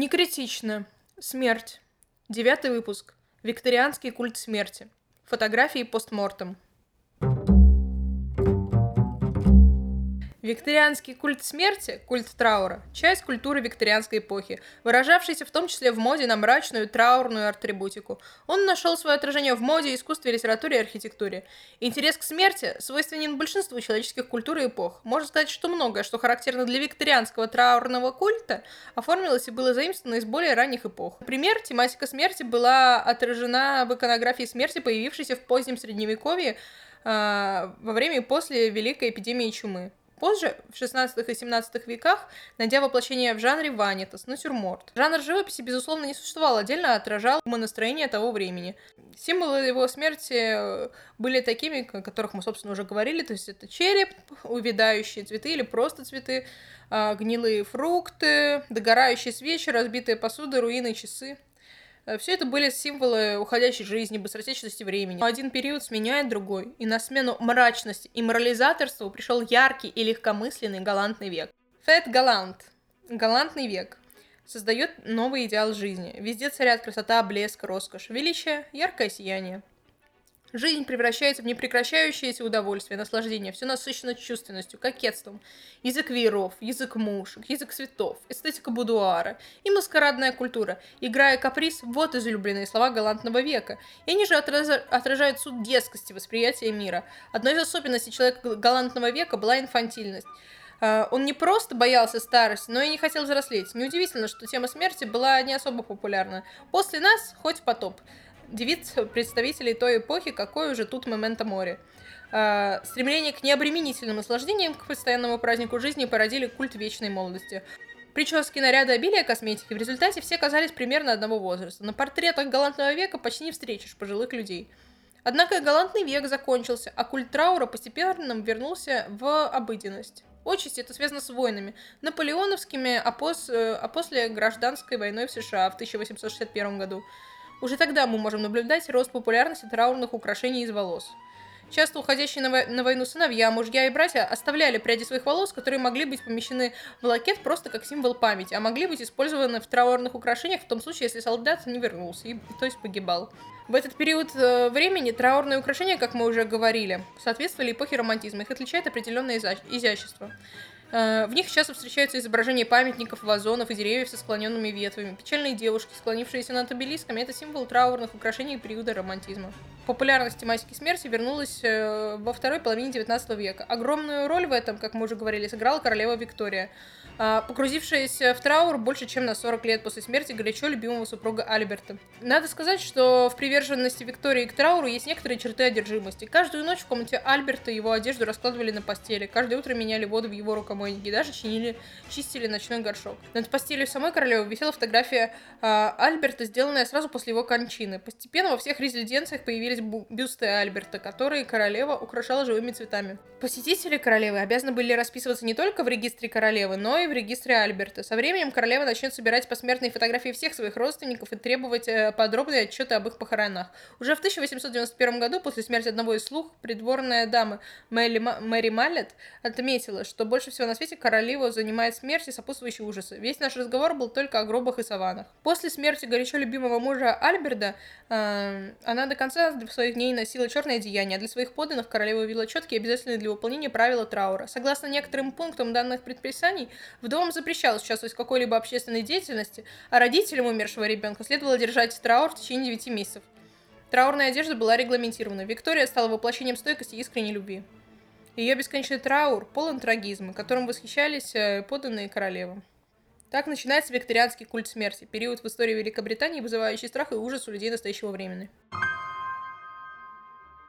Не критично. Смерть. Девятый выпуск. Викторианский культ смерти. Фотографии постмортем. Викторианский культ смерти, культ траура, часть культуры викторианской эпохи, выражавшийся в том числе в моде на мрачную траурную атрибутику. Он нашел свое отражение в моде, искусстве, литературе и архитектуре. Интерес к смерти свойственен большинству человеческих культур и эпох. Можно сказать, что многое, что характерно для викторианского траурного культа, оформилось и было заимствовано из более ранних эпох. Например, тематика смерти была отражена в иконографии смерти, появившейся в позднем средневековье, а, во время и после Великой эпидемии чумы. Позже, в 16 и 17 веках, найдя воплощение в жанре ванитас, натюрморт. Жанр живописи, безусловно, не существовал отдельно, отражал настроение того времени. Символы его смерти э, были такими, о которых мы, собственно, уже говорили, то есть это череп, увядающие цветы или просто цветы, а, гнилые фрукты, догорающие свечи, разбитые посуды, руины, часы. Э, Все это были символы уходящей жизни, быстротечности времени. Один период сменяет другой, и на смену мрачности и морализаторству пришел яркий и легкомысленный галантный век. Фет Галант. Галантный век создает новый идеал жизни. Везде царят красота, блеск, роскошь, величие, яркое сияние. Жизнь превращается в непрекращающееся удовольствие, наслаждение, все насыщено чувственностью, кокетством. Язык вееров, язык мушек, язык цветов, эстетика будуара и маскарадная культура. Играя каприз, вот излюбленные слова галантного века. И они же отражают суть детскости восприятия мира. Одной из особенностей человека галантного века была инфантильность. Uh, он не просто боялся старости, но и не хотел взрослеть. Неудивительно, что тема смерти была не особо популярна. После нас хоть потоп девиц представителей той эпохи, какой уже тут момента море. Uh, стремление к необременительным наслаждениям, к постоянному празднику жизни породили культ вечной молодости. Прически, наряды, обилие косметики. В результате все казались примерно одного возраста. На портретах галантного века почти не встретишь пожилых людей. Однако галантный век закончился, а культ траура постепенно вернулся в обыденность. Отчасти это связано с войнами, наполеоновскими, а, пос, а после гражданской войной в США в 1861 году. Уже тогда мы можем наблюдать рост популярности траурных украшений из волос. Часто уходящие на, войну сыновья, мужья и братья оставляли пряди своих волос, которые могли быть помещены в лакет просто как символ памяти, а могли быть использованы в траурных украшениях в том случае, если солдат не вернулся, и, то есть погибал. В этот период э, времени траурные украшения, как мы уже говорили, соответствовали эпохе романтизма. Их отличает определенное изящество. В них часто встречаются изображения памятников, вазонов и деревьев со склоненными ветвями. Печальные девушки, склонившиеся над обелисками, это символ траурных украшений периода романтизма. Популярность тематики смерти вернулась во второй половине 19 века. Огромную роль в этом, как мы уже говорили, сыграла королева Виктория, погрузившаяся в траур больше, чем на 40 лет после смерти горячо любимого супруга Альберта. Надо сказать, что в приверженности Виктории к трауру есть некоторые черты одержимости. Каждую ночь в комнате Альберта его одежду раскладывали на постели, каждое утро меняли воду в его рукомойнике, даже чинили, чистили ночной горшок. Над постелью самой королевы висела фотография э, Альберта, сделанная сразу после его кончины. Постепенно во всех резиденциях появились бюсты Альберта, которые королева украшала живыми цветами. Посетители королевы обязаны были расписываться не только в регистре королевы, но и в регистре Альберта. Со временем королева начнет собирать посмертные фотографии всех своих родственников и требовать э, подробные отчеты об их похоронах. Уже в 1891 году, после смерти одного из слуг, придворная дама Мэри, Мэри Маллет отметила, что больше всего на свете королеву занимает смерть и сопутствующие ужасы. Весь наш разговор был только о гробах и саванах. После смерти горячо любимого мужа Альберда э, она до конца своих дней носила черное одеяние, а для своих подданных королева ввела четкие обязательные для выполнения правила траура. Согласно некоторым пунктам данных предписаний, Вдовам запрещалось участвовать в какой-либо общественной деятельности, а родителям умершего ребенка следовало держать траур в течение 9 месяцев. Траурная одежда была регламентирована. Виктория стала воплощением стойкости и искренней любви. Ее бесконечный траур полон трагизма, которым восхищались подданные королевы. Так начинается викторианский культ смерти, период в истории Великобритании, вызывающий страх и ужас у людей настоящего времени.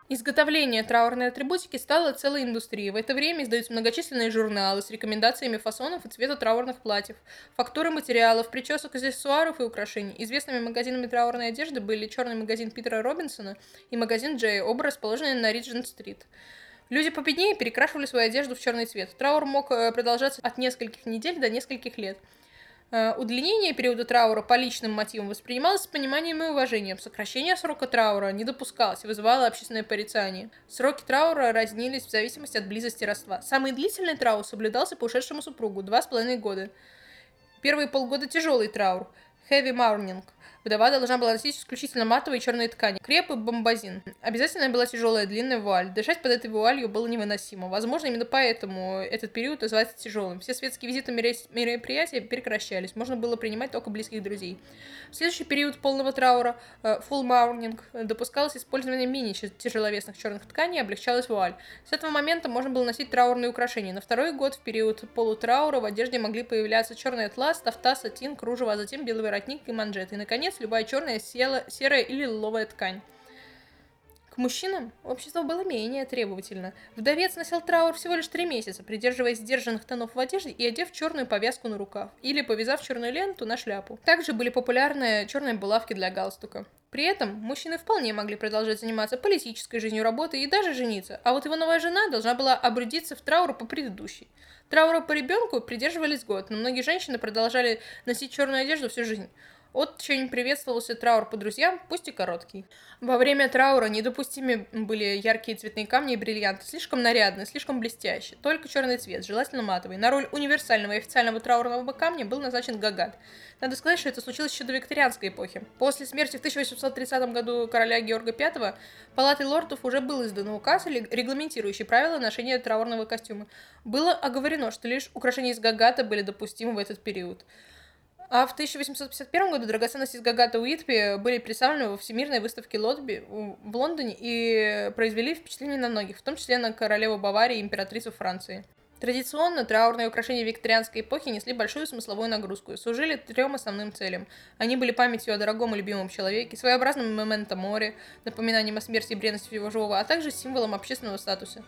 Изготовление траурной атрибутики стало целой индустрией. В это время издаются многочисленные журналы с рекомендациями фасонов и цвета траурных платьев, фактуры материалов, причесок, аксессуаров и украшений. Известными магазинами траурной одежды были черный магазин Питера Робинсона и магазин Джей, оба расположенные на Риджент-стрит. Люди победнее перекрашивали свою одежду в черный цвет. Траур мог продолжаться от нескольких недель до нескольких лет. Удлинение периода траура по личным мотивам воспринималось с пониманием и уважением. Сокращение срока траура не допускалось и вызывало общественное порицание. Сроки траура разнились в зависимости от близости родства. Самый длительный траур соблюдался по ушедшему супругу – два с половиной года. Первые полгода тяжелый траур, heavy mourning – Вдова должна была носить исключительно матовые черные ткани. Креп и бомбазин. Обязательно была тяжелая длинная вуаль. Дышать под этой вуалью было невыносимо. Возможно, именно поэтому этот период называется тяжелым. Все светские визиты мероприятия прекращались. Можно было принимать только близких друзей. В следующий период полного траура, э, full mourning, допускалось использование мини-тяжеловесных черных тканей облегчалась вуаль. С этого момента можно было носить траурные украшения. На второй год в период полутраура в одежде могли появляться черный атлас, тафта, сатин, кружево, а затем белый воротник и манжеты. И, конец любая черная, села, серая или лиловая ткань. К мужчинам общество было менее требовательно. Вдовец носил траур всего лишь три месяца, придерживаясь сдержанных тонов в одежде и одев черную повязку на рукав, или повязав черную ленту на шляпу. Также были популярны черные булавки для галстука. При этом мужчины вполне могли продолжать заниматься политической жизнью работы и даже жениться, а вот его новая жена должна была обрядиться в траур по предыдущей. Траура по ребенку придерживались год, но многие женщины продолжали носить черную одежду всю жизнь. Очень приветствовался траур по друзьям, пусть и короткий. Во время траура недопустимы были яркие цветные камни и бриллианты, слишком нарядные, слишком блестящие. Только черный цвет, желательно матовый. На роль универсального и официального траурного камня был назначен гагат. Надо сказать, что это случилось еще до викторианской эпохи. После смерти в 1830 году короля Георга V палатой лордов уже был издан указ, регламентирующий правила ношения траурного костюма. Было оговорено, что лишь украшения из гагата были допустимы в этот период. А в 1851 году драгоценности из Гагата Уитпи были представлены во Всемирной выставке Лотби в Лондоне и произвели впечатление на многих, в том числе на королеву Баварии и императрицу Франции. Традиционно траурные украшения викторианской эпохи несли большую смысловую нагрузку и служили трем основным целям. Они были памятью о дорогом и любимом человеке, своеобразным моментом море, напоминанием о смерти и бренности его живого, а также символом общественного статуса.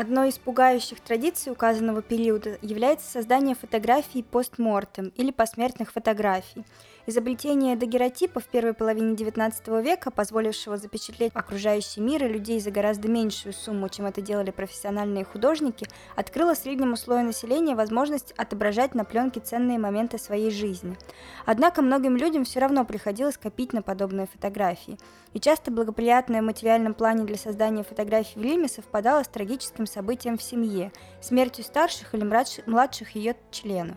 Одной из пугающих традиций указанного периода является создание фотографий постмортем или посмертных фотографий. Изобретение дагеротипа в первой половине XIX века, позволившего запечатлеть окружающий мир и людей за гораздо меньшую сумму, чем это делали профессиональные художники, открыло среднему слою населения возможность отображать на пленке ценные моменты своей жизни. Однако многим людям все равно приходилось копить на подобные фотографии. И часто благоприятное в материальном плане для создания фотографий в Лиме совпадало с трагическим событием в семье, смертью старших или младших ее членов.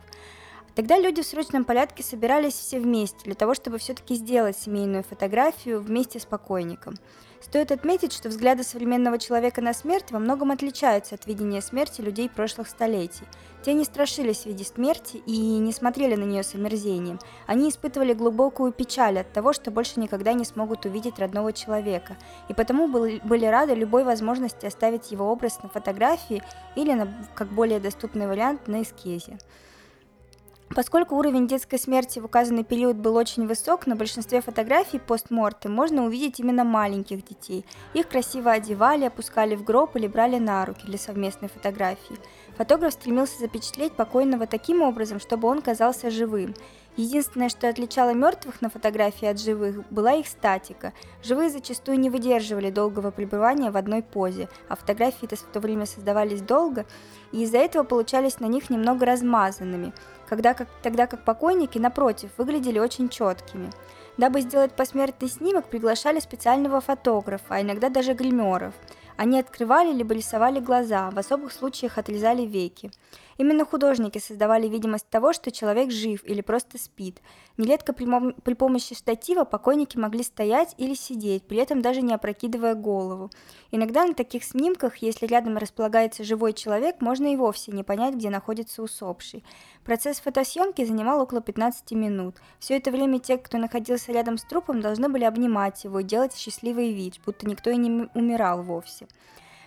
Тогда люди в срочном порядке собирались все вместе для того, чтобы все-таки сделать семейную фотографию вместе с покойником. Стоит отметить, что взгляды современного человека на смерть во многом отличаются от видения смерти людей прошлых столетий. Те не страшились виде смерти и не смотрели на нее с омерзением. Они испытывали глубокую печаль от того, что больше никогда не смогут увидеть родного человека, и потому были рады любой возможности оставить его образ на фотографии или, на, как более доступный вариант, на эскизе. Поскольку уровень детской смерти в указанный период был очень высок, на большинстве фотографий постморты можно увидеть именно маленьких детей. Их красиво одевали, опускали в гроб или брали на руки для совместной фотографии. Фотограф стремился запечатлеть покойного таким образом, чтобы он казался живым. Единственное, что отличало мертвых на фотографии от живых, была их статика. Живые зачастую не выдерживали долгого пребывания в одной позе, а фотографии в то время создавались долго, и из-за этого получались на них немного размазанными – когда как, тогда как покойники, напротив, выглядели очень четкими. Дабы сделать посмертный снимок, приглашали специального фотографа, а иногда даже гримеров – они открывали либо рисовали глаза, в особых случаях отрезали веки. Именно художники создавали видимость того, что человек жив или просто спит. Нередко при, при помощи штатива покойники могли стоять или сидеть, при этом даже не опрокидывая голову. Иногда на таких снимках, если рядом располагается живой человек, можно и вовсе не понять, где находится усопший. Процесс фотосъемки занимал около 15 минут. Все это время те, кто находился рядом с трупом, должны были обнимать его и делать счастливый вид, будто никто и не умирал вовсе.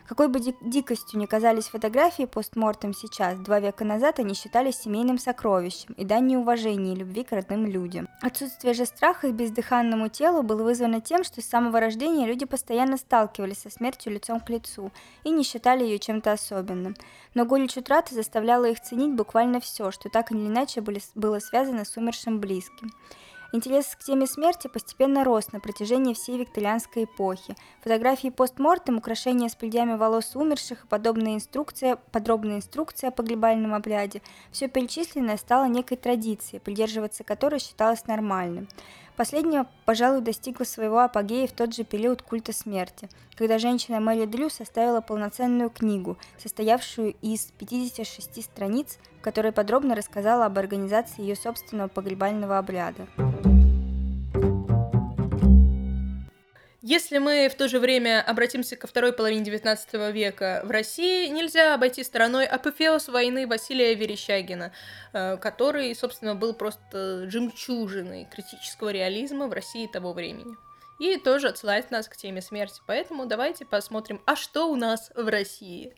Какой бы дикостью ни казались фотографии постмортем сейчас, два века назад они считались семейным сокровищем и дань уважения и любви к родным людям. Отсутствие же страха к бездыханному телу было вызвано тем, что с самого рождения люди постоянно сталкивались со смертью лицом к лицу и не считали ее чем-то особенным. Но горечь утраты заставляла их ценить буквально все, что так или иначе были, было связано с умершим близким. Интерес к теме смерти постепенно рос на протяжении всей викторианской эпохи. Фотографии постмортем, украшения с прядями волос умерших и подобная инструкция, подробная инструкция о погребальном обряде – все перечисленное стало некой традицией, придерживаться которой считалось нормальным. Последнее, пожалуй, достигло своего апогея в тот же период культа смерти, когда женщина Мэри Дрю составила полноценную книгу, состоявшую из 56 страниц, в которой подробно рассказала об организации ее собственного погребального обряда. Если мы в то же время обратимся ко второй половине XIX века в России, нельзя обойти стороной апофеоз войны Василия Верещагина, э, который, собственно, был просто жемчужиной критического реализма в России того времени. И тоже отсылает нас к теме смерти. Поэтому давайте посмотрим, а что у нас в России.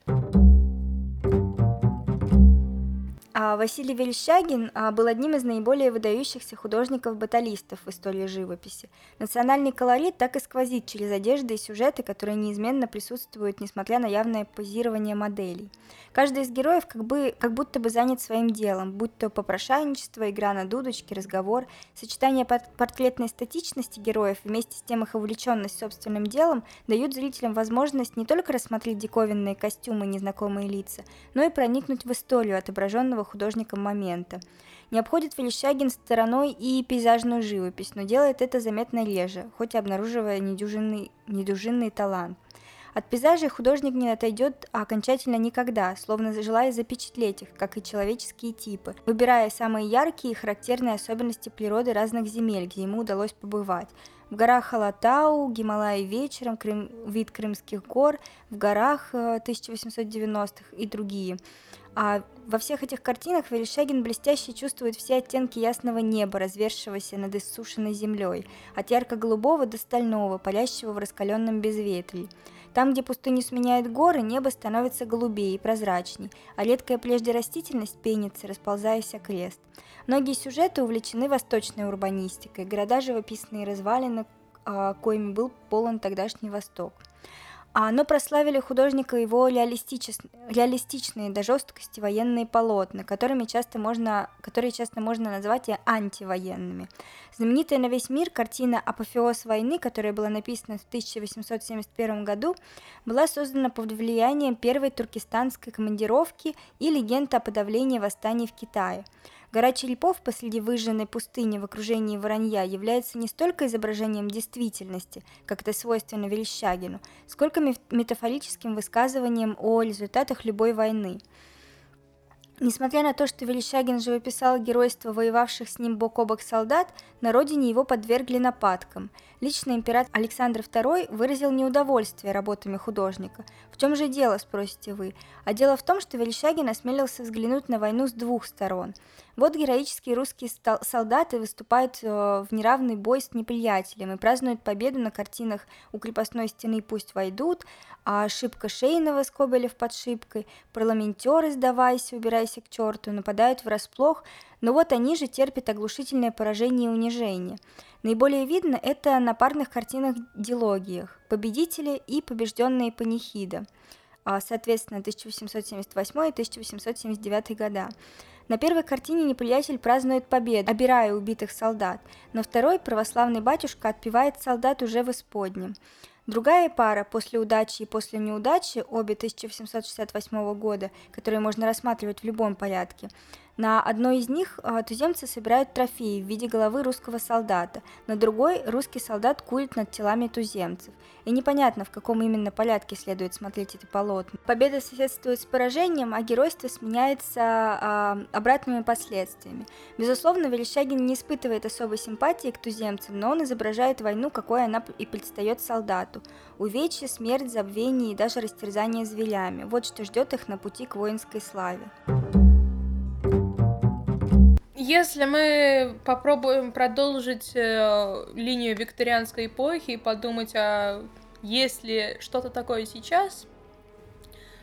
Василий Верещагин а, был одним из наиболее выдающихся художников-баталистов в истории живописи. Национальный колорит так и сквозит через одежды и сюжеты, которые неизменно присутствуют, несмотря на явное позирование моделей. Каждый из героев как, бы, как будто бы занят своим делом, будь то попрошайничество, игра на дудочке, разговор. Сочетание портретной статичности героев вместе с тем их увлеченность собственным делом дают зрителям возможность не только рассмотреть диковинные костюмы и незнакомые лица, но и проникнуть в историю отображенного художником момента. Не обходит Верещагин стороной и пейзажную живопись, но делает это заметно реже, хоть и обнаруживая недюжинный, недюжинный талант. От пейзажей художник не отойдет окончательно никогда, словно желая запечатлеть их, как и человеческие типы, выбирая самые яркие и характерные особенности природы разных земель, где ему удалось побывать. В горах Халатау, Гималаи вечером, Крым, вид Крымских гор, в горах 1890-х э, и другие. А во всех этих картинах Верещагин блестяще чувствует все оттенки ясного неба, развершегося над иссушенной землей, от ярко-голубого до стального, палящего в раскаленном безветрии. Там, где пустыни сменяют горы, небо становится голубее и прозрачней, а редкая прежде растительность пенится, расползаясь окрест. Многие сюжеты увлечены восточной урбанистикой, города живописные развалины, а, коими был полон тогдашний Восток. А, но прославили художника его реалистичные до жесткости военные полотна, которыми часто можно, которые часто можно назвать и антивоенными. Знаменитая на весь мир картина «Апофеоз войны», которая была написана в 1871 году, была создана под влиянием первой туркестанской командировки и легенды о подавлении восстаний в Китае – Гора черепов посреди выжженной пустыни в окружении воронья является не столько изображением действительности, как это свойственно Верещагину, сколько метафорическим высказыванием о результатах любой войны. Несмотря на то, что Верещагин живописал геройство воевавших с ним бок о бок солдат, на родине его подвергли нападкам. Лично император Александр II выразил неудовольствие работами художника. В чем же дело, спросите вы? А дело в том, что Верещагин осмелился взглянуть на войну с двух сторон – вот героические русские солдаты выступают э, в неравный бой с неприятелем и празднуют победу на картинах «У крепостной стены пусть войдут», а «Ошибка Шейного» Скобелев под шибкой, парламентеры, сдавайся, убирайся к черту, нападают врасплох, но вот они же терпят оглушительное поражение и унижение. Наиболее видно это на парных картинах-дилогиях «Победители» и «Побежденные панихида», а, соответственно, 1878 и 1879 года. На первой картине неприятель празднует победу, обирая убитых солдат. На второй православный батюшка отпевает солдат уже в исподнем. Другая пара «После удачи и после неудачи», обе 1868 года, которые можно рассматривать в любом порядке, на одной из них а, туземцы собирают трофеи в виде головы русского солдата, на другой русский солдат курит над телами туземцев. И непонятно, в каком именно порядке следует смотреть эти полотна. Победа соседствует с поражением, а геройство сменяется а, обратными последствиями. Безусловно, Верещагин не испытывает особой симпатии к туземцам, но он изображает войну, какой она и предстает солдату. Увечья, смерть, забвение и даже растерзание зверями. Вот что ждет их на пути к воинской славе. Если мы попробуем продолжить э, линию викторианской эпохи и подумать, а есть ли что-то такое сейчас,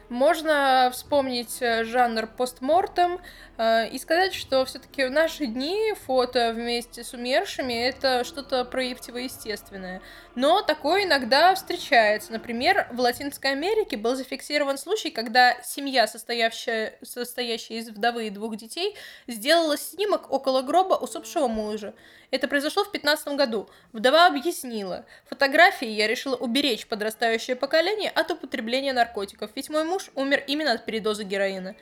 можно вспомнить э, жанр постмортем э, и сказать, что все-таки в наши дни фото вместе с умершими это что-то противоестественное. Но такое иногда встречается. Например, в Латинской Америке был зафиксирован случай, когда семья, состоящая, состоящая из вдовы и двух детей, сделала снимок около гроба усопшего мужа. Это произошло в 15 году. Вдова объяснила. Фотографии я решила уберечь подрастающее поколение от употребления наркотиков, ведь мой муж умер именно от передоза героина.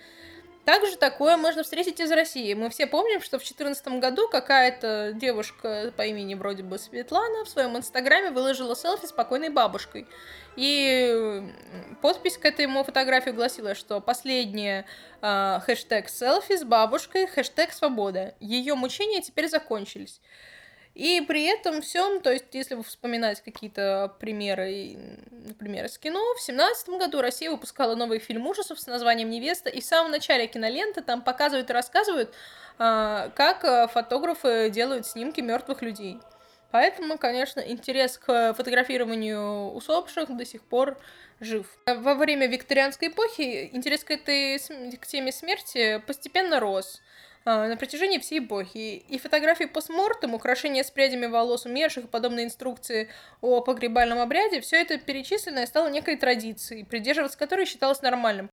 Также такое можно встретить из России. Мы все помним, что в 2014 году какая-то девушка по имени вроде бы Светлана в своем инстаграме выложила селфи с покойной бабушкой. И подпись к этому фотографии гласила, что последняя э, хэштег селфи с бабушкой, хэштег свобода. Ее мучения теперь закончились. И при этом всем, то есть, если вы вспоминать какие-то примеры, например, из кино, в семнадцатом году Россия выпускала новый фильм ужасов с названием «Невеста», и в самом начале киноленты там показывают и рассказывают, а, как а, фотографы делают снимки мертвых людей. Поэтому, конечно, интерес к фотографированию усопших до сих пор жив. Во время викторианской эпохи интерес к этой к теме смерти постепенно рос. А, на протяжении всей эпохи. И фотографии постмортем, украшения с прядями волос умерших и подобные инструкции о погребальном обряде, все это перечисленное стало некой традицией, придерживаться которой считалось нормальным.